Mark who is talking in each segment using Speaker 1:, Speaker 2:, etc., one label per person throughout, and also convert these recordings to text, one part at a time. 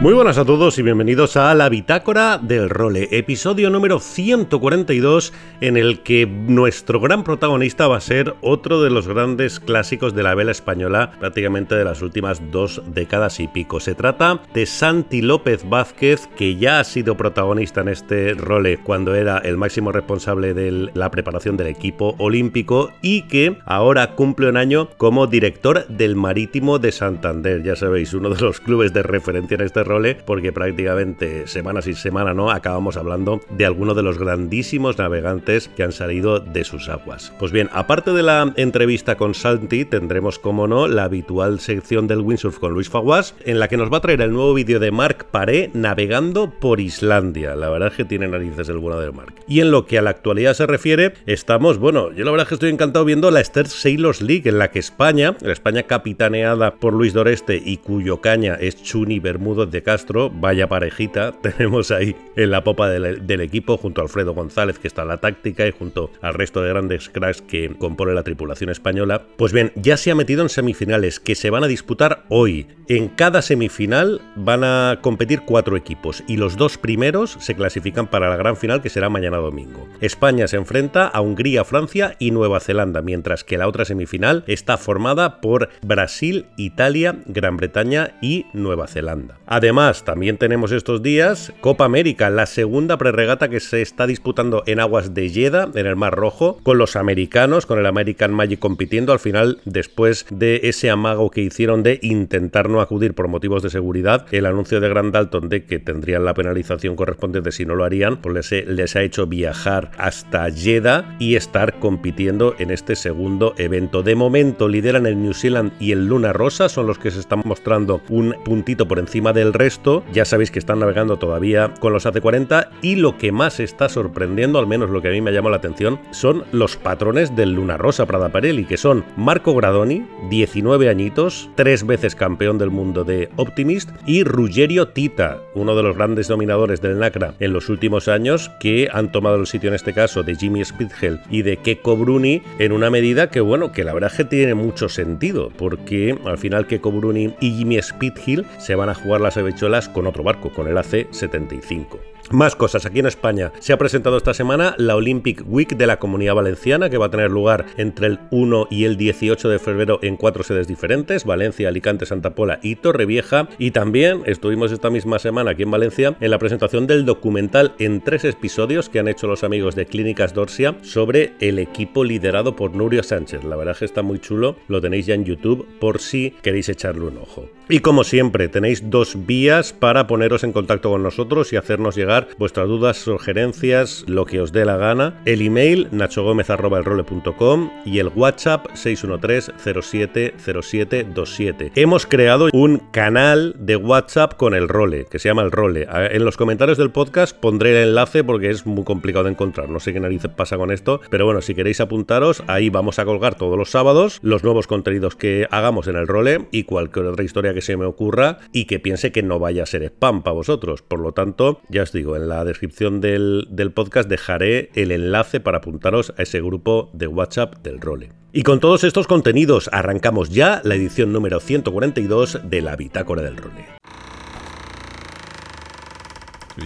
Speaker 1: Muy buenas a todos y bienvenidos a la Bitácora del Role, episodio número 142 en el que nuestro gran protagonista va a ser otro de los grandes clásicos de la vela española prácticamente de las últimas dos décadas y pico. Se trata de Santi López Vázquez, que ya ha sido protagonista en este role cuando era el máximo responsable de la preparación del equipo olímpico y que ahora cumple un año como director del Marítimo de Santander. Ya sabéis, uno de los clubes de referencia en este porque prácticamente semana sin semana no acabamos hablando de algunos de los grandísimos navegantes que han salido de sus aguas. Pues bien, aparte de la entrevista con Santi, tendremos como no la habitual sección del windsurf con Luis Faguas, en la que nos va a traer el nuevo vídeo de Mark Paré navegando por Islandia. La verdad es que tiene narices el bueno de Mark. Y en lo que a la actualidad se refiere, estamos, bueno, yo la verdad es que estoy encantado viendo la Esther Sailors League, en la que España, la España capitaneada por Luis Doreste y cuyo caña es Chuni Bermúdez de Castro, vaya parejita, tenemos ahí en la popa del, equipo junto a Alfredo González que está en la táctica y junto al resto de grandes cracks que compone la tripulación española. Pues bien, ya se ha metido en semifinales que se van a disputar hoy. En cada semifinal van a competir cuatro equipos y los dos primeros se clasifican para la gran final que será mañana domingo. España se enfrenta a Hungría, Francia y Nueva Zelanda, mientras que la otra semifinal está formada por Brasil, Italia, Gran Bretaña y Nueva Zelanda. Además, también tenemos estos días Copa América, la segunda prerregata que se está disputando en aguas de Jeddah, en el Mar Rojo, con los americanos, con el American Magic compitiendo. Al final, después de ese amago que hicieron de intentar no acudir por motivos de seguridad, el anuncio de Grand Dalton de que tendrían la penalización correspondiente si no lo harían, pues les, les ha hecho viajar hasta Jeddah y estar compitiendo en este segundo evento. De momento lideran el New Zealand y el Luna Rosa, son los que se están mostrando un puntito por encima del resto, ya sabéis que están navegando todavía con los AC40 y lo que más está sorprendiendo, al menos lo que a mí me llamó la atención, son los patrones del Luna Rosa Prada Parelli, que son Marco Gradoni, 19 añitos, tres veces campeón del mundo de Optimist, y Ruggerio Tita, uno de los grandes dominadores del NACRA en los últimos años, que han tomado el sitio en este caso de Jimmy Spitgel y de Keko Bruni en una medida que, bueno, que la verdad es que tiene mucho sentido, porque al final Keko Bruni y Jimmy Spithill se van a jugar las habichuelas con otro barco, con el AC-75. Más cosas, aquí en España se ha presentado esta semana la Olympic Week de la Comunidad Valenciana que va a tener lugar entre el 1 y el 18 de febrero en cuatro sedes diferentes, Valencia, Alicante, Santa Pola y Torrevieja y también estuvimos esta misma semana aquí en Valencia en la presentación del documental en tres episodios que han hecho los amigos de Clínicas Dorsia sobre el equipo liderado por Nurio Sánchez. La verdad es que está muy chulo, lo tenéis ya en YouTube por si queréis echarle un ojo. Y como siempre, tenéis dos vías para poneros en contacto con nosotros y hacernos llegar vuestras dudas, sugerencias, lo que os dé la gana. El email nachogomez.com y el WhatsApp 613-070727. Hemos creado un canal de WhatsApp con el role, que se llama el role. En los comentarios del podcast pondré el enlace porque es muy complicado de encontrar. No sé qué narices pasa con esto, pero bueno, si queréis apuntaros, ahí vamos a colgar todos los sábados los nuevos contenidos que hagamos en el role y cualquier otra historia que se me ocurra y que piense que no vaya a ser spam para vosotros. Por lo tanto, ya os digo, en la descripción del, del podcast dejaré el enlace para apuntaros a ese grupo de WhatsApp del Role. Y con todos estos contenidos arrancamos ya la edición número 142 de la Bitácora del Role.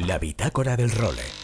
Speaker 2: La bitácora del role.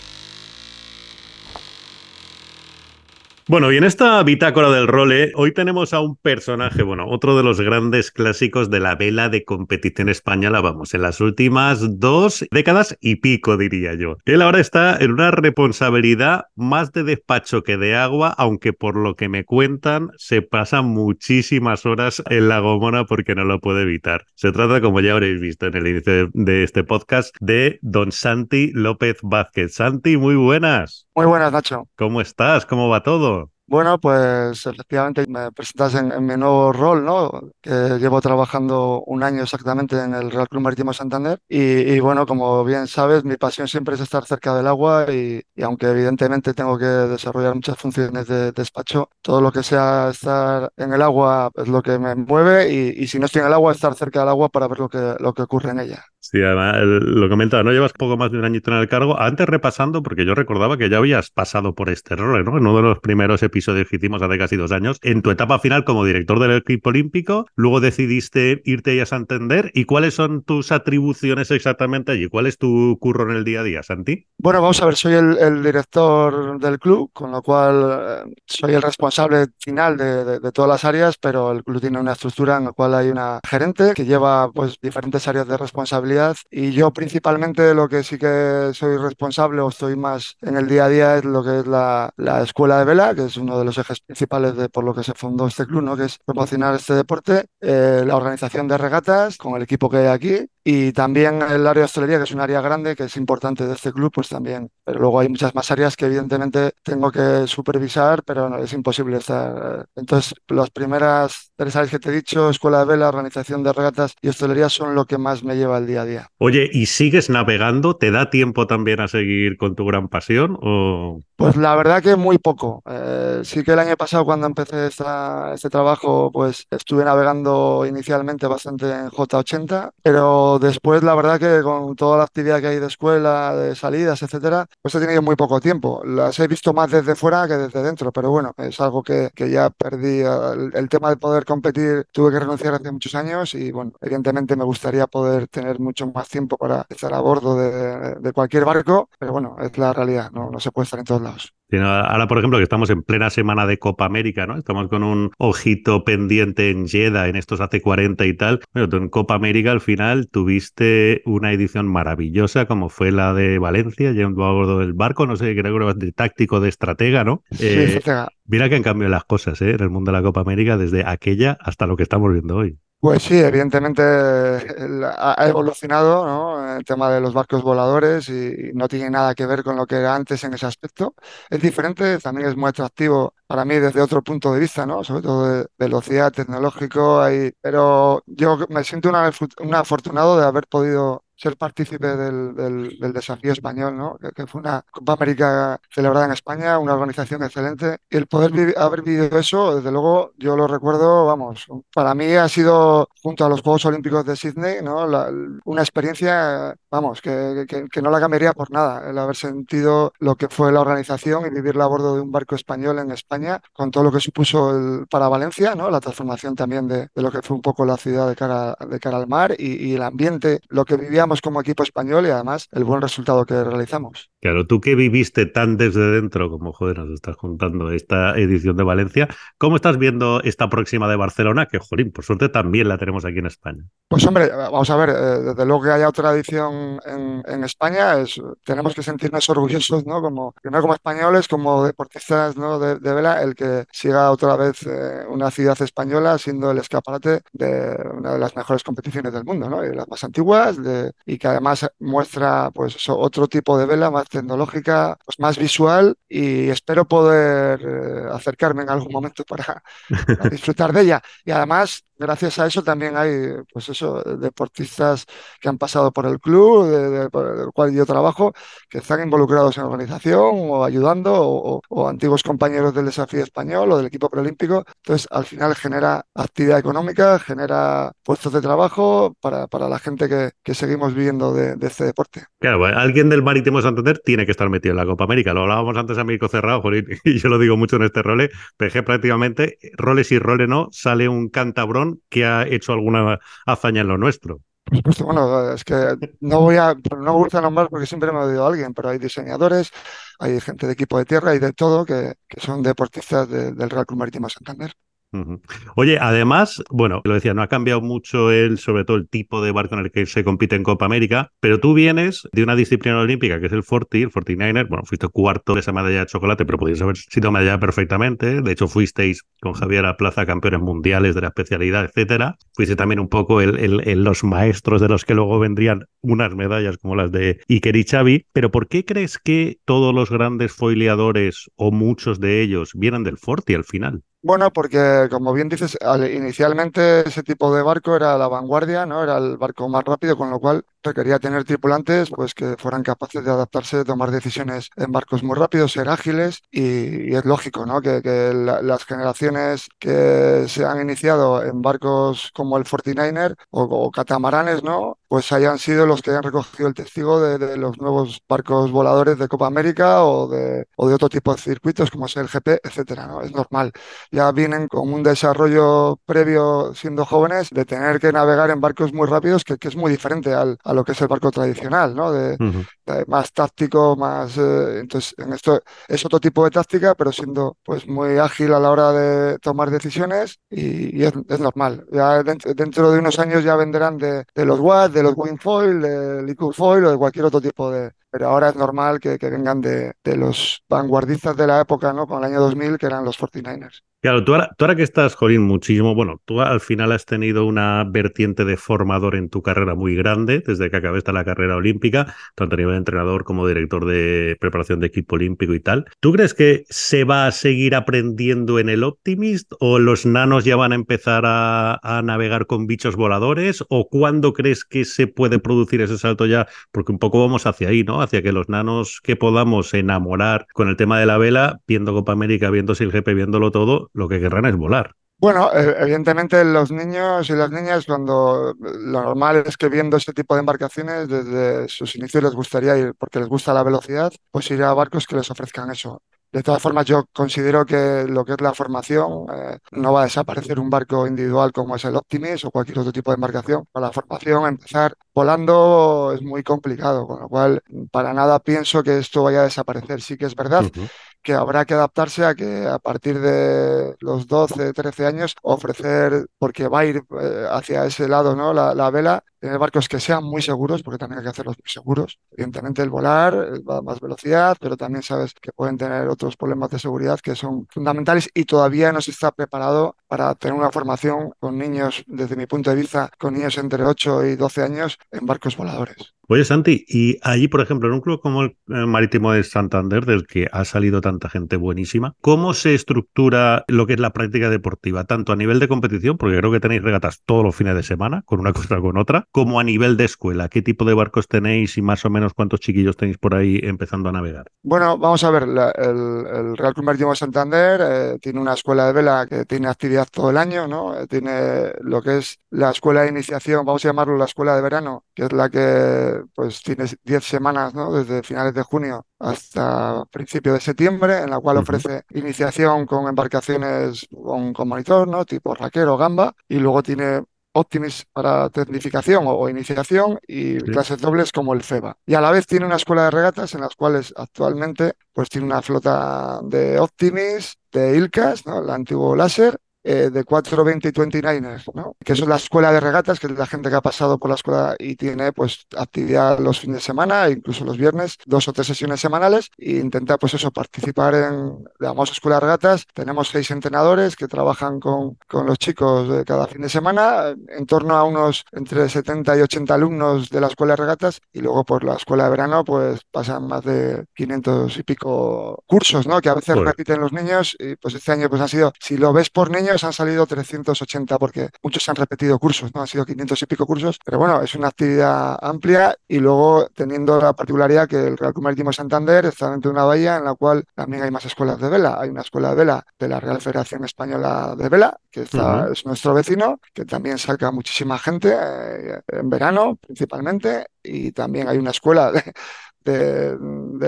Speaker 1: Bueno, y en esta bitácora del role, hoy tenemos a un personaje, bueno, otro de los grandes clásicos de la vela de competición española, vamos, en las últimas dos décadas y pico, diría yo. Él ahora está en una responsabilidad más de despacho que de agua, aunque por lo que me cuentan, se pasa muchísimas horas en la gomona porque no lo puede evitar. Se trata, como ya habréis visto en el inicio de este podcast, de don Santi López Vázquez. Santi, muy buenas.
Speaker 3: Muy buenas, Nacho.
Speaker 1: ¿Cómo estás? ¿Cómo va todo?
Speaker 3: Bueno, pues efectivamente me presentas en, mi nuevo rol, ¿no? Que llevo trabajando un año exactamente en el Real Club Marítimo Santander y, bueno, como bien sabes, mi pasión siempre es estar cerca del agua y, aunque evidentemente tengo que desarrollar muchas funciones de, despacho, todo lo que sea estar en el agua es lo que me mueve y, si no estoy en el agua, estar cerca del agua para ver lo que, lo que ocurre en ella.
Speaker 1: Sí, además, lo comentaba, ¿no? Llevas poco más de un añito en el cargo. Antes repasando, porque yo recordaba que ya habías pasado por este rol, ¿no? En uno de los primeros episodios que hicimos hace casi dos años, en tu etapa final como director del equipo olímpico, luego decidiste irte a Santander. ¿Y cuáles son tus atribuciones exactamente allí? ¿Cuál es tu curro en el día a día, Santi?
Speaker 3: Bueno, vamos a ver, soy el, director del club, con lo cual eh, soy el responsable final de, de, todas las áreas, pero el club tiene una estructura en la cual hay una gerente que lleva pues diferentes áreas de responsabilidad y yo principalmente lo que sí que soy responsable o estoy más en el día a día es lo que es la, la escuela de vela, que es uno de los ejes principales de por lo que se fundó este club, ¿no? que es promocionar este deporte, eh, la organización de regatas con el equipo que hay aquí y también el área de hostelería, que es un área grande, que es importante de este club, pues también. Pero luego hay muchas más áreas que evidentemente tengo que supervisar, pero no, es imposible estar. Entonces, las primeras tres áreas que te he dicho, escuela de vela, organización de regatas y hostelería, son lo que más me lleva el día a día.
Speaker 1: Oye, ¿y sigues navegando? ¿Te da tiempo también a seguir con tu gran pasión? O...
Speaker 3: Pues la verdad que muy poco. Eh, sí que el año pasado cuando empecé esta, este trabajo, pues estuve navegando inicialmente bastante en J80, pero después la verdad que con toda la actividad que hay de escuela, de salidas, etcétera, pues he tenido muy poco tiempo. Las he visto más desde fuera que desde dentro, pero bueno, es algo que, que ya perdí. El, tema de poder competir tuve que renunciar hace muchos años y bueno, evidentemente me gustaría poder tener mucho más tiempo para estar a bordo de, cualquier barco, pero bueno, es la realidad, no, no se puede estar en todos lados.
Speaker 1: Ahora, por ejemplo, que estamos en plena semana de Copa América, ¿no? Estamos con un ojito pendiente en Jeddah, en estos hace 40 y tal. Bueno, tú en Copa América al final tuviste una edición maravillosa como fue la de Valencia, yendo a bordo del barco, no sé, creo que era de táctico, de estratega, ¿no?
Speaker 3: Sí, eh,
Speaker 1: Mira que han cambiado las cosas, ¿eh? En el mundo de la Copa América desde aquella hasta lo que estamos viendo hoy.
Speaker 3: Pues sí, evidentemente ha evolucionado ¿no? el tema de los barcos voladores y no tiene nada que ver con lo que era antes en ese aspecto. Es diferente, también es muy atractivo para mí desde otro punto de vista, ¿no? sobre todo de velocidad tecnológico. pero yo me siento un afortunado de haber podido ser partícipe del, del, desafío español, ¿no? Que, fue una Copa América celebrada en España, una organización excelente. Y el poder haber vivido eso, desde luego, yo lo recuerdo, vamos, para mí ha sido, junto a los Juegos Olímpicos de Sydney, ¿no? una experiencia, vamos, que, que, no la cambiaría por nada, el haber sentido lo que fue la organización y vivirla a bordo de un barco español en España, con todo lo que supuso el, para Valencia, ¿no? La transformación también de, de, lo que fue un poco la ciudad de cara, de cara al mar y, y el ambiente, lo que vivíamos como equipo español y además el buen resultado que realizamos.
Speaker 1: Claro, tú que viviste tan desde dentro, como joder, nos estás contando esta edición de Valencia, ¿cómo estás viendo esta próxima de Barcelona? Que, jolín, por suerte también la tenemos aquí en España.
Speaker 3: Pues hombre, vamos a ver, eh, desde luego que haya otra edición en, España, es, tenemos que sentirnos orgullosos, ¿no? Como, primero como españoles, como deportistas ¿no? de, vela, el que siga otra vez eh, una ciudad española siendo el escaparate de una de las mejores competiciones del mundo, ¿no? Y las más antiguas, de, y que además muestra pues otro tipo de vela más tecnológica, pues más visual y espero poder eh, acercarme en algún momento para, disfrutar de ella. Y además gracias a eso también hay, pues eso, deportistas que han pasado por el club, de, por el cual yo trabajo, que están involucrados en la organización o ayudando, o, antiguos compañeros del desafío español o del equipo preolímpico. Entonces, al final genera actividad económica, genera puestos de trabajo para, para la gente que, que seguimos viviendo de, este deporte.
Speaker 1: Claro, alguien del Marítimo Santander tiene que estar metido en la Copa América. Lo hablábamos antes a México cerrado, y yo lo digo mucho en este role, PG prácticamente, roles y roles no, sale un cantabrón que ha hecho alguna hazaña en lo nuestro.
Speaker 3: Supuesto, bueno, es que no voy a, no me gusta nombrar porque siempre me ha oído alguien, pero hay diseñadores, hay gente de equipo de tierra y de todo que son deportistas del Real Club Marítimo Santander.
Speaker 1: Oye, además, bueno, lo decía, no ha cambiado mucho el, sobre todo el tipo de barco en el que se compite en Copa América, pero tú vienes de una disciplina olímpica que es el 40, el 49er, bueno, fuiste cuarto de esa medalla de chocolate, pero podías haber sido medalla perfectamente, de hecho fuisteis con Javier a Plaza campeones mundiales de la especialidad, etcétera, fuiste también un poco el, los maestros de los que luego vendrían unas medallas como las de Iker y Xavi, pero ¿por qué crees que todos los grandes foileadores o muchos de ellos vienen del 40 al final?
Speaker 3: Bueno, porque como bien dices, inicialmente ese tipo de barco era la vanguardia, ¿no? Era el barco más rápido, con lo cual requería tener tripulantes pues que fueran capaces de adaptarse, tomar decisiones en barcos muy rápidos, ser ágiles y, es lógico, ¿no? Que, las generaciones que se han iniciado en barcos como el 49er o, catamaranes, ¿no? Pues hayan sido los que hayan recogido el testigo de, los nuevos barcos voladores de Copa América o de, o de otro tipo de circuitos como es el GP, etcétera, ¿no? Es normal ya vienen con un desarrollo previo siendo jóvenes de tener que navegar en barcos muy rápidos, que, es muy diferente al, a lo que es el barco tradicional, ¿no? De, más táctico, más... Eh, entonces, en esto es otro tipo de táctica, pero siendo pues muy ágil a la hora de tomar decisiones y, es, normal. Ya dentro, de unos años ya venderán de, los WAD, de los Wingfoil, de Liquid Foil o de cualquier otro tipo de, pero ahora es normal que, vengan de, los vanguardistas de la época, ¿no? Con el año 2000, que eran los 49ers.
Speaker 1: Claro, tú ahora, que estás, Jorín, muchísimo, bueno, tú al final has tenido una vertiente de formador en tu carrera muy grande, desde que acabaste la carrera olímpica, tanto a nivel de entrenador como director de preparación de equipo olímpico y tal. ¿Tú crees que se va a seguir aprendiendo en el Optimist o los nanos ya van a empezar a navegar con bichos voladores o cuándo crees que se puede producir ese salto ya? Porque un poco vamos hacia ahí, ¿no? Hacia que los nanos que podamos enamorar con el tema de la vela, viendo Copa América, viendo SILGP, viéndolo todo, lo que querrán es volar.
Speaker 3: Bueno, e, evidentemente los niños y las niñas cuando lo normal es que viendo ese tipo de embarcaciones desde sus inicios les gustaría ir porque les gusta la velocidad, pues ir a barcos que les ofrezcan eso. De todas formas, yo considero que lo que es la formación eh, no va a desaparecer un barco individual como es el Optimis o cualquier otro tipo de embarcación. Para la formación, empezar volando es muy complicado, con lo cual para nada pienso que esto vaya a desaparecer. Sí que es verdad que habrá que adaptarse a que a partir de los 12, 13 años ofrecer, porque va a ir eh, hacia ese lado, ¿no? La, la, vela, tener barcos que sean muy seguros, porque también hay que hacerlos muy seguros. Evidentemente el volar eh, va a más velocidad, pero también sabes que pueden tener otros problemas de seguridad que son fundamentales y todavía no se está preparado para tener una formación con niños, desde mi punto de vista, con niños entre 8 y 12 años en barcos voladores.
Speaker 1: Oye, Santi, y allí, por ejemplo, en un club como el Marítimo de Santander, del que ha salido tanta gente buenísima, ¿cómo se estructura lo que es la práctica deportiva, tanto a nivel de competición, porque creo que tenéis regatas todos los fines de semana, con una cosa o con otra, como a nivel de escuela? ¿Qué tipo de barcos tenéis y más o menos cuántos chiquillos tenéis por ahí empezando a navegar?
Speaker 3: Bueno, vamos a ver, el, Real Club Marítimo de Santander eh, tiene una escuela de vela que tiene actividad todo el año, ¿no? Eh, tiene lo que es la escuela de iniciación, vamos a llamarlo la escuela de verano, que es la que pues tiene 10 semanas, ¿no? Desde finales de junio hasta principios de septiembre, en la cual ofrece iniciación con embarcaciones con, con monitor, ¿no? Tipo raquero, gamba, y luego tiene Optimis para tecnificación o, iniciación y clases dobles como el FEBA. Y a la vez tiene una escuela de regatas en las cuales actualmente pues tiene una flota de Optimis, de ILCAS, ¿no? el antiguo láser, eh, de 420 y 29ers, ¿no? que es la escuela de regatas, que es la gente que ha pasado por la escuela y tiene pues actividad los fines de semana, incluso los viernes, dos o tres sesiones semanales, e intenta pues eso, participar en la famosa escuela de regatas. Tenemos seis entrenadores que trabajan con, con los chicos de cada fin de semana, en torno a unos entre 70 y 80 alumnos de la escuela de regatas, y luego por la escuela de verano pues pasan más de 500 y pico cursos, ¿no? que a veces repiten los niños, y pues este año pues han sido, si lo ves por niños, han salido 380 porque muchos han repetido cursos, ¿no? Han sido 500 y pico cursos, pero bueno, es una actividad amplia y luego teniendo la particularidad que el Real Club Marítimo Santander está dentro de una bahía en la cual también hay más escuelas de vela. Hay una escuela de vela de la Real Federación Española de Vela, que está, es nuestro vecino, que también saca muchísima gente eh, en verano principalmente, y también hay una escuela de, de,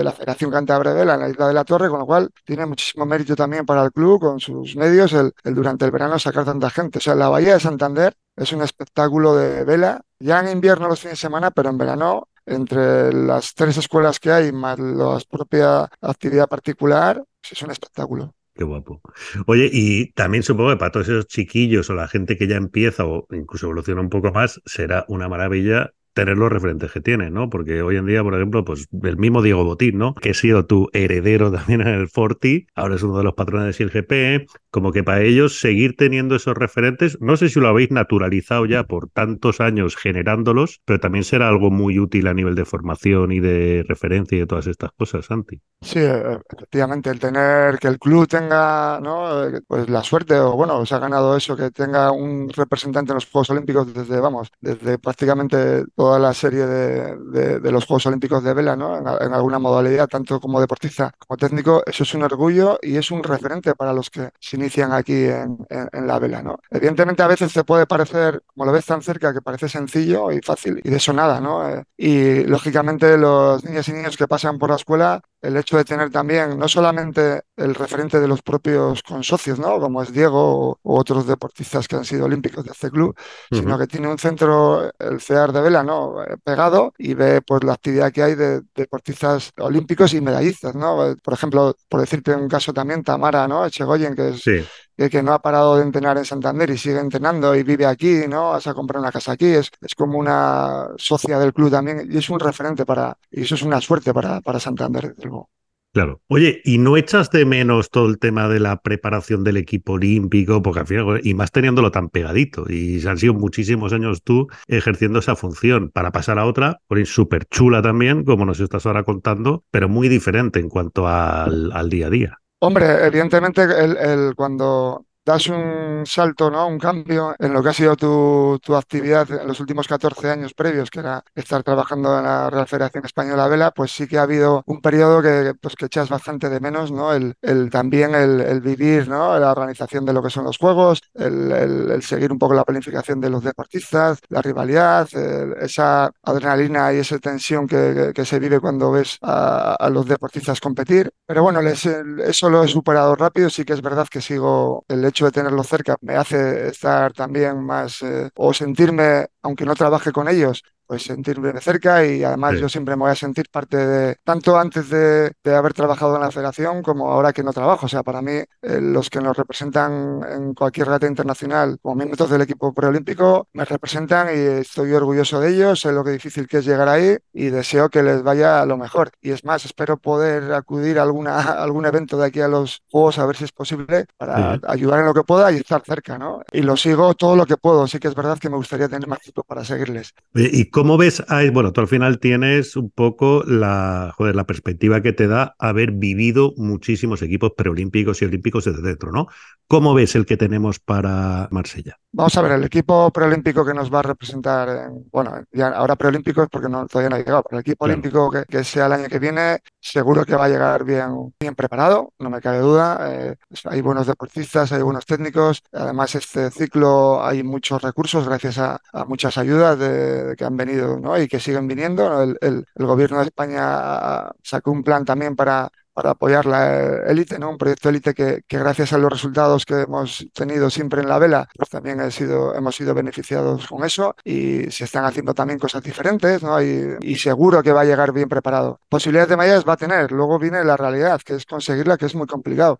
Speaker 3: la Federación Cantabria Vela en la isla de la Torre, con lo cual tiene muchísimo mérito también para el club, con sus medios, el, durante el verano sacar tanta gente. O sea, la Bahía de Santander es un espectáculo de vela, ya en invierno los fines de semana, pero en verano entre las tres escuelas que hay más la propia actividad particular, es un espectáculo.
Speaker 1: Qué guapo. Oye, y también supongo que para todos esos chiquillos o la gente que ya empieza o incluso evoluciona un poco más, será una maravilla tener los referentes que tiene, ¿no? Porque hoy en día, por ejemplo, pues el mismo Diego Botín, ¿no? Que ha sido tu heredero también en el Forti, ahora es uno de los patrones del GP, como que para ellos seguir teniendo esos referentes, no sé si lo habéis naturalizado ya por tantos años generándolos, pero también será algo muy útil a nivel de formación y de referencia y de todas estas cosas, Santi.
Speaker 3: Sí, e, efectivamente, el tener que el club tenga, ¿no? Eh, pues la suerte, o bueno, se ha ganado eso, que tenga un representante en los Juegos Olímpicos desde, vamos, desde prácticamente toda la serie de, de, los Juegos Olímpicos de vela, ¿no? En, alguna modalidad, tanto como deportista como técnico, eso es un orgullo y es un referente para los que se inician aquí en, en, la vela, ¿no? Evidentemente a veces te puede parecer, como lo ves tan cerca, que parece sencillo y fácil y de eso nada, ¿no? Eh, y lógicamente los niños y niños que pasan por la escuela el hecho de tener también no solamente el referente de los propios consocios, ¿no? como es Diego u otros deportistas que han sido olímpicos de este club, sino que tiene un centro, el CEAR de Vela, ¿no? Eh, pegado y ve pues la actividad que hay de, deportistas olímpicos y medallistas. ¿no? Por ejemplo, por decirte un caso también, Tamara ¿no? Echegoyen, que es que, no ha parado de entrenar en Santander y sigue entrenando y vive aquí, ¿no? Vas a comprar una casa aquí, es, es como una socia del club también y es un referente para, y eso es una suerte para, para Santander, desde luego.
Speaker 1: Claro. Oye, ¿y no echas de menos todo el tema de la preparación del equipo olímpico? Porque al final, y más teniéndolo tan pegadito, y han sido muchísimos años tú ejerciendo esa función para pasar a otra, súper chula también, como nos estás ahora contando, pero muy diferente en cuanto al, al día a día.
Speaker 3: Hombre, evidentemente el, cuando das un salto, ¿no? Un cambio en lo que ha sido tu, tu, actividad en los últimos 14 años previos, que era estar trabajando en la Real Federación Española Vela, pues sí que ha habido un periodo que, pues, que echas bastante de menos, ¿no? El, el también el, el, vivir, ¿no? La organización de lo que son los juegos, el, el seguir un poco la planificación de los deportistas, la rivalidad, esa adrenalina y esa tensión que, que, se vive cuando ves a, a, los deportistas competir. Pero bueno, les, eso lo he superado rápido, sí que es verdad que sigo el hecho de tenerlo cerca me hace estar también más eh, o sentirme, aunque no trabaje con ellos, pues sentirme de cerca y además yo siempre me voy a sentir parte de, tanto antes de, haber trabajado en la federación como ahora que no trabajo. O sea, para mí, eh, los que nos representan en cualquier regata internacional como miembros del equipo preolímpico me representan y estoy orgulloso de ellos, sé lo que difícil que es llegar ahí y deseo que les vaya lo mejor. Y es más, espero poder acudir a, alguna, algún evento de aquí a los Juegos a ver si es posible para ayudar en lo que pueda y estar cerca, ¿no? Y lo sigo todo lo que puedo. Sí que es verdad que me gustaría tener más tiempo para seguirles.
Speaker 1: ¿Y ¿Cómo ves? bueno, tú al final tienes un poco la, joder, la perspectiva que te da haber vivido muchísimos equipos preolímpicos y olímpicos desde dentro, ¿no? ¿Cómo ves el que tenemos para Marsella?
Speaker 3: Vamos a ver, el equipo preolímpico que nos va a representar, en, bueno, ya ahora preolímpico es porque no, todavía no ha llegado, pero el equipo olímpico que, sea el año que viene, seguro que va a llegar bien, bien preparado, no me cabe duda. Eh, hay buenos deportistas, hay buenos técnicos. Además, este ciclo hay muchos recursos gracias a, muchas ayudas de, que han venido ¿no? y que siguen viniendo. El, el, el gobierno de España sacó un plan también para para apoyar la élite, ¿no? Un proyecto élite que, que, gracias a los resultados que hemos tenido siempre en la vela, pues también he sido, hemos sido beneficiados con eso y se están haciendo también cosas diferentes, ¿no? Y, y seguro que va a llegar bien preparado. Posibilidades de medallas va a tener, luego viene la realidad, que es conseguirla, que es muy complicado.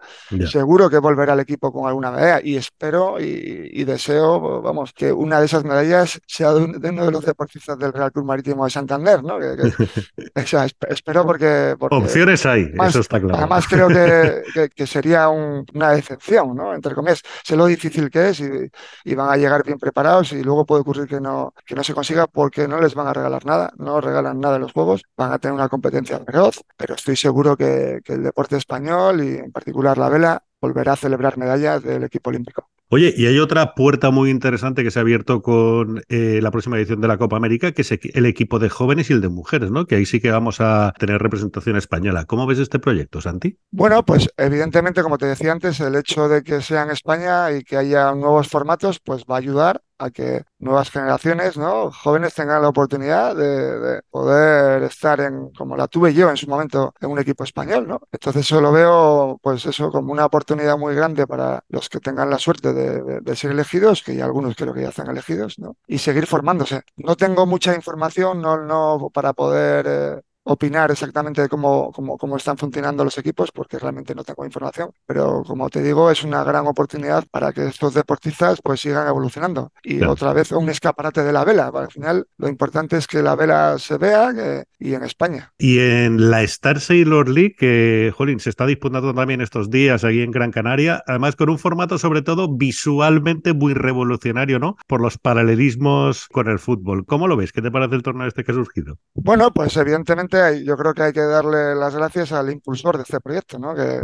Speaker 3: Seguro que volverá al equipo con alguna medalla y espero y, y, deseo, vamos, que una de esas medallas sea de, uno de los deportistas del Real Club Marítimo de Santander, ¿no? Que, que, o sea, espero porque, porque...
Speaker 1: Opciones hay, eso
Speaker 3: Además, creo que, que, sería una decepción, ¿no? Entre comillas, sé lo difícil que es y, van a llegar bien preparados y luego puede ocurrir que no, que no se consiga porque no les van a regalar nada, no regalan nada en los juegos, van a tener una competencia feroz, pero estoy seguro que, que el deporte español y en particular la vela volverá a celebrar medallas del equipo olímpico.
Speaker 1: Oye, y hay otra puerta muy interesante que se ha abierto con eh, la próxima edición de la Copa América, que es el equipo de jóvenes y el de mujeres, ¿no? Que ahí sí que vamos a tener representación española. ¿Cómo ves este proyecto, Santi?
Speaker 3: Bueno, pues evidentemente, como te decía antes, el hecho de que sea en España y que haya nuevos formatos, pues va a ayudar a que nuevas generaciones, ¿no? jóvenes tengan la oportunidad de, poder estar en, como la tuve yo en su momento, en un equipo español. ¿no? Entonces eso lo veo, pues eso, como una oportunidad muy grande para los que tengan la suerte de, ser elegidos, que ya algunos creo que ya están elegidos, ¿no? y seguir formándose. No tengo mucha información no, para poder... Eh, opinar exactamente de cómo, cómo, cómo están funcionando los equipos, porque realmente no tengo información, pero como te digo, es una gran oportunidad para que estos deportistas pues sigan evolucionando. Y otra vez un escaparate de la vela. Al final, lo importante es que la vela se vea y en España.
Speaker 1: Y en la Star Sailor League, que, jolín, se está disputando también estos días aquí en Gran Canaria, además con un formato sobre todo visualmente muy revolucionario, ¿no? Por los paralelismos con el fútbol. ¿Cómo lo ves? ¿Qué te parece el torneo este que ha surgido?
Speaker 3: Bueno, pues evidentemente yo creo que hay que darle las gracias al impulsor de este proyecto, ¿no? Que,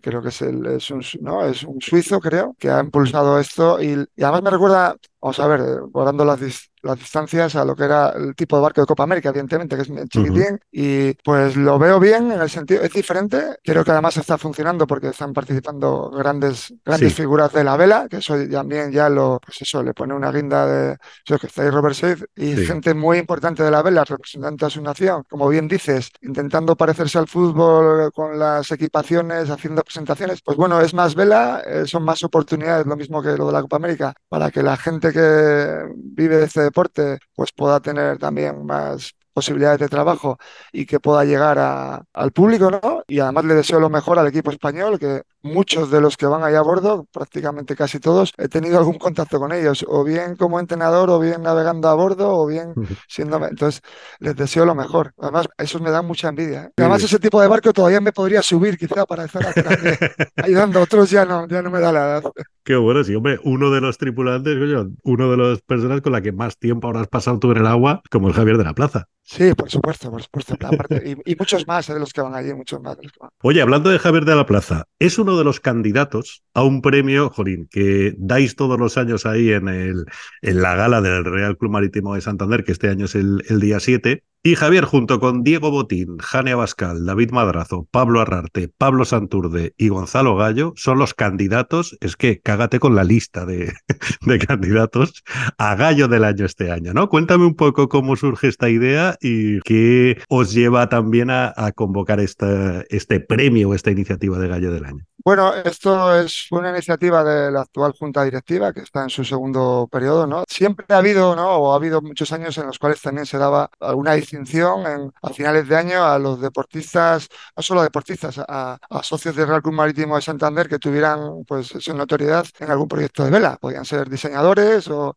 Speaker 3: creo que es, el, es, un, ¿no? es un suizo, creo, que ha impulsado esto y, y además me recuerda, vamos a ver, guardando las, las distancias a lo que era el tipo de barco de Copa América, evidentemente, que es chiquitín, y pues lo veo bien en el sentido, es diferente, creo que además está funcionando porque están participando grandes, grandes figuras de la vela, que eso también ya lo, pues eso, le pone una guinda de, eso que está ahí Robert Seid, y gente muy importante de la vela, representante a su nación, como bien dices, intentando parecerse al fútbol con las equipaciones, haciendo presentaciones, pues bueno, es más vela, eh, son más oportunidades, lo mismo que lo de la Copa América, para que la gente que vive de este deporte pues pueda tener también más posibilidades de trabajo y que pueda llegar al público, ¿no? Y además le deseo lo mejor al equipo español, que muchos de los que van ahí a bordo, prácticamente casi todos, he tenido algún contacto con ellos, o bien como entrenador, o bien navegando a bordo, o bien siendo... Entonces, les deseo lo mejor. Además, eso me da mucha envidia. ¿eh? Además, ese tipo de barco todavía me podría subir quizá para estar ayudando. Otros ya no, ya no me da la edad.
Speaker 1: Qué bueno, sí, hombre, uno de los tripulantes, uno de las personas con la que más tiempo habrás pasado tú en el agua, como el Javier de la Plaza.
Speaker 3: Sí, por supuesto, por supuesto. y, muchos más ¿eh? de los que van allí, muchos más de los que van.
Speaker 1: Oye, hablando de Javier de la Plaza, es uno de los candidatos a un premio, Jolín, que dais todos los años ahí en, el, en la gala del Real Club Marítimo de Santander, que este año es el, el día 7. Y Javier, junto con Diego Botín, Jane Abascal, David Madrazo, Pablo Arrarte, Pablo Santurde y Gonzalo Gallo, son los candidatos, es que cágate con la lista de, de, candidatos a Gallo del año este año, ¿no? Cuéntame un poco cómo surge esta idea y qué os lleva también a, a convocar esta, este premio o esta iniciativa de Gallo del año.
Speaker 3: Bueno, esto es una iniciativa de la actual Junta Directiva que está en su segundo periodo, ¿no? Siempre ha habido, ¿no? O ha habido muchos años en los cuales también se daba alguna distinción en, a finales de año a los deportistas, no solo deportistas, a, socios del Real Club Marítimo de Santander que tuvieran, pues, su notoriedad en algún proyecto de vela. Podían ser diseñadores o,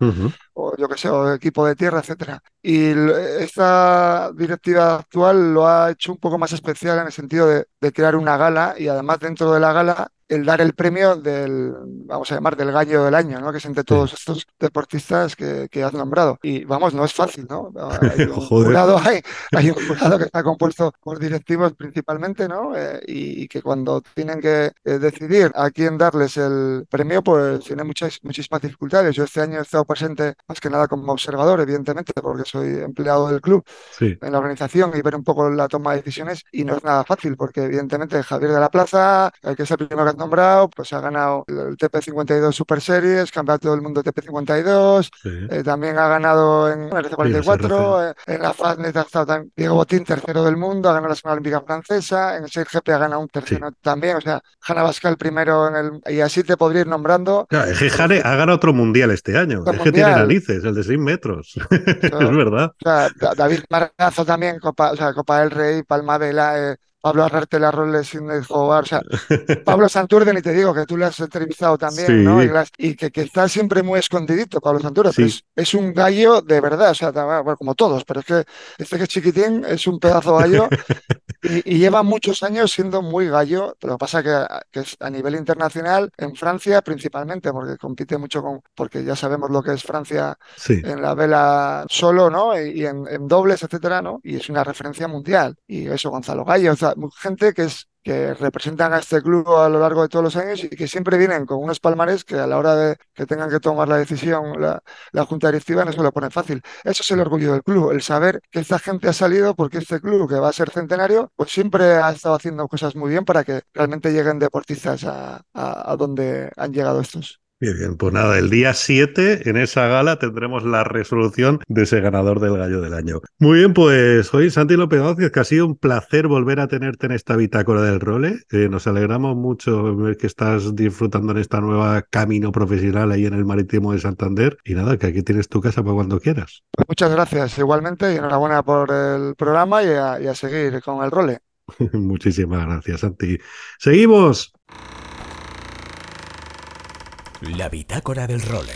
Speaker 3: o yo qué sé, o equipo de tierra, etcétera. Y esta directiva actual lo ha hecho un poco más especial en el sentido de, de crear una gala y además dentro de la gala el dar el premio del, vamos a llamar, del gallo del año, ¿no? Que es entre todos estos deportistas que, que, has nombrado. Y vamos, no es fácil, ¿no? Hay un, jurado, hay, hay un jurado que está compuesto por directivos principalmente, ¿no? Eh, y, que cuando tienen que eh, decidir a quién darles el premio, pues tiene muchas, muchísimas dificultades. Yo este año he estado presente más que nada como observador, evidentemente, porque soy empleado del club en la organización y ver un poco la toma de decisiones y no es nada fácil, porque evidentemente Javier de la Plaza, que ser primero que nombrado, pues ha ganado el TP52 Super Series, campeonato del mundo TP52, eh, también ha ganado en el RC44, eh, en la Fastnet ha estado también Diego Botín, tercero del mundo, ha ganado la Semana Olímpica Francesa, en el 6GP ha ganado un tercero también, o sea, Hanna Bascal primero en el... Y así te podría ir nombrando.
Speaker 1: Claro, es que Jane ha ganado otro mundial este año, es que tiene narices, el de 6 metros, es verdad.
Speaker 3: O sea, David Margazo también, Copa, o sea, Copa del Rey, Palma Vela, eh, Pablo Arrarte sin jugar, o sea, Pablo Santurde, ni te digo que tú le has entrevistado también, ¿no? Y, que, que, está siempre muy escondidito, Pablo Santurde, pero es, un gallo de verdad, o sea, bueno, como todos, pero es que este que es chiquitín es un pedazo gallo y, lleva muchos años siendo muy gallo, pero lo pasa que, que es a nivel internacional, en Francia principalmente, porque compite mucho con, porque ya sabemos lo que es Francia en la vela solo, ¿no? Y, en, en, dobles, etcétera, ¿no? Y es una referencia mundial. Y eso, Gonzalo Gallo, o sea, gente que es que representan a este club a lo largo de todos los años y que siempre vienen con unos palmares que a la hora de que tengan que tomar la decisión la, la Junta Directiva no se lo pone fácil. Eso es el orgullo del club, el saber que esta gente ha salido porque este club, que va a ser centenario, pues siempre ha estado haciendo cosas muy bien para que realmente lleguen deportistas a, a, donde han llegado estos.
Speaker 1: Bien, bien, pues nada, el día 7 en esa gala tendremos la resolución de ese ganador del gallo del año. Muy bien, pues hoy Santi López Gómez, que ha sido un placer volver a tenerte en esta bitácora del role. Eh, nos alegramos mucho ver que estás disfrutando en esta nueva camino profesional ahí en el Marítimo de Santander. Y nada, que aquí tienes tu casa para cuando quieras.
Speaker 3: Pues muchas gracias igualmente y enhorabuena por el programa y a, y a seguir con el role.
Speaker 1: Muchísimas gracias, Santi. Seguimos.
Speaker 2: La bitácora del role.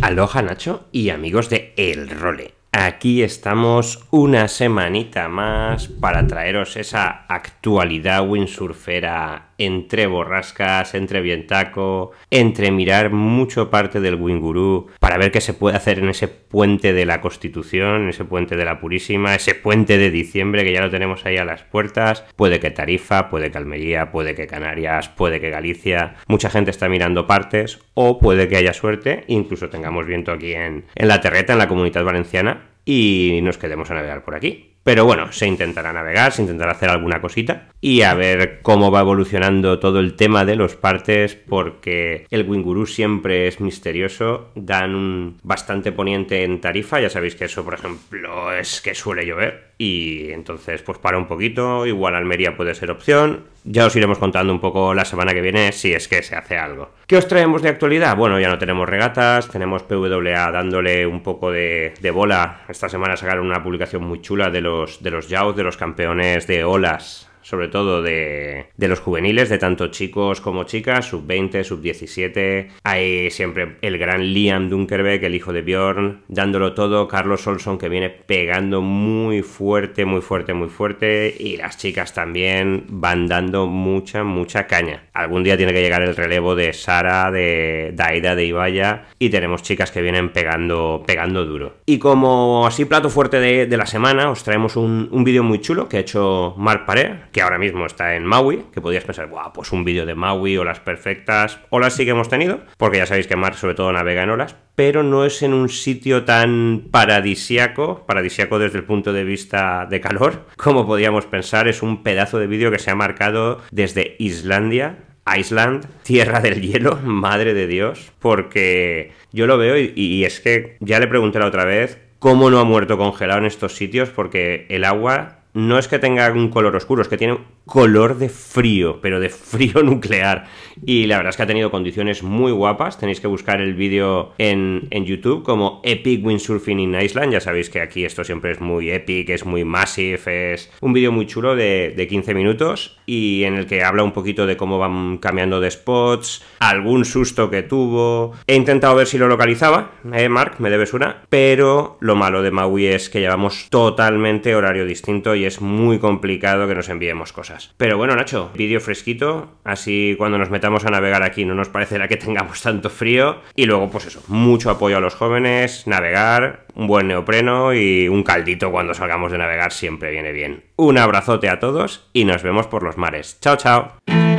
Speaker 4: Aloha Nacho y amigos de El Role. Aquí estamos una semanita más para traeros esa actualidad windsurfera entre borrascas, entre vientaco, entre mirar mucho parte del Winguru para ver qué se puede hacer en ese puente de la Constitución, en ese puente de la Purísima, ese puente de diciembre que ya lo tenemos ahí a las puertas. Puede que Tarifa, puede que Almería, puede que Canarias, puede que Galicia. Mucha gente está mirando partes o puede que haya suerte, incluso tengamos viento aquí en, en la terreta, en la comunidad valenciana y nos quedemos a navegar por aquí. Pero bueno, se intentará navegar, se intentará hacer alguna cosita y a ver cómo va evolucionando todo el tema de los partes porque el Winguru siempre es misterioso, dan un bastante poniente en tarifa, ya sabéis que eso por ejemplo es que suele llover y entonces pues para un poquito, igual Almería puede ser opción, ya os iremos contando un poco la semana que viene si es que se hace algo. ¿Qué os traemos de actualidad? Bueno, ya no tenemos regatas, tenemos PWA dándole un poco de, de bola. Esta semana sacaron una publicación muy chula de los, de los Yaos, de los campeones de olas sobre todo de, de, los juveniles, de tanto chicos como chicas, sub-20, sub-17. Hay siempre el gran Liam Dunkerbeck, el hijo de Bjorn, dándolo todo. Carlos Olson que viene pegando muy fuerte, muy fuerte, muy fuerte. Y las chicas también van dando mucha, mucha caña. Algún día tiene que llegar el relevo de Sara, de Daida, de Ibaya. Y tenemos chicas que vienen pegando, pegando duro. Y como así plato fuerte de, de la semana, os traemos un, un vídeo muy chulo que ha hecho Marc Paré, que ahora mismo está en Maui, que podías pensar, Buah, pues un vídeo de Maui, olas perfectas, olas sí que hemos tenido, porque ya sabéis que Mark sobre todo navega en olas, pero no es en un sitio tan paradisiaco, paradisiaco desde el punto de vista de calor, como podíamos pensar, es un pedazo de vídeo que se ha marcado desde Islandia Iceland, tierra del hielo, madre de Dios, porque yo lo veo y, es que ya le pregunté la otra vez cómo no ha muerto congelado en estos sitios, porque el agua no es que tenga un color oscuro, es que tiene color de frío, pero de frío nuclear. Y la verdad es que ha tenido condiciones muy guapas. Tenéis que buscar el vídeo en, en, YouTube como Epic Windsurfing in Iceland. Ya sabéis que aquí esto siempre es muy epic, es muy massive, es un vídeo muy chulo de, de 15 minutos y en el que habla un poquito de cómo van cambiando de spots, algún susto que tuvo. He intentado ver si lo localizaba, eh, Mark, me debes una, pero lo malo de Maui es que llevamos totalmente horario distinto y es muy complicado que nos enviemos cosas. Pero bueno, Nacho, vídeo fresquito, así cuando nos metamos a navegar aquí no nos parecerá que tengamos tanto frío. Y luego, pues eso, mucho apoyo a los jóvenes, navegar, un buen neopreno y un caldito cuando salgamos de navegar siempre viene bien. Un abrazote a todos y nos vemos por los mares. Chao, chao.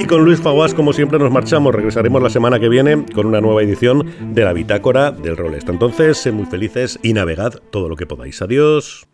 Speaker 1: Y con Luis Faguas, como siempre, nos marchamos. Regresaremos la semana que viene con una nueva edición de la bitácora del rol. Entonces, sed muy felices y navegad todo lo que podáis. Adiós.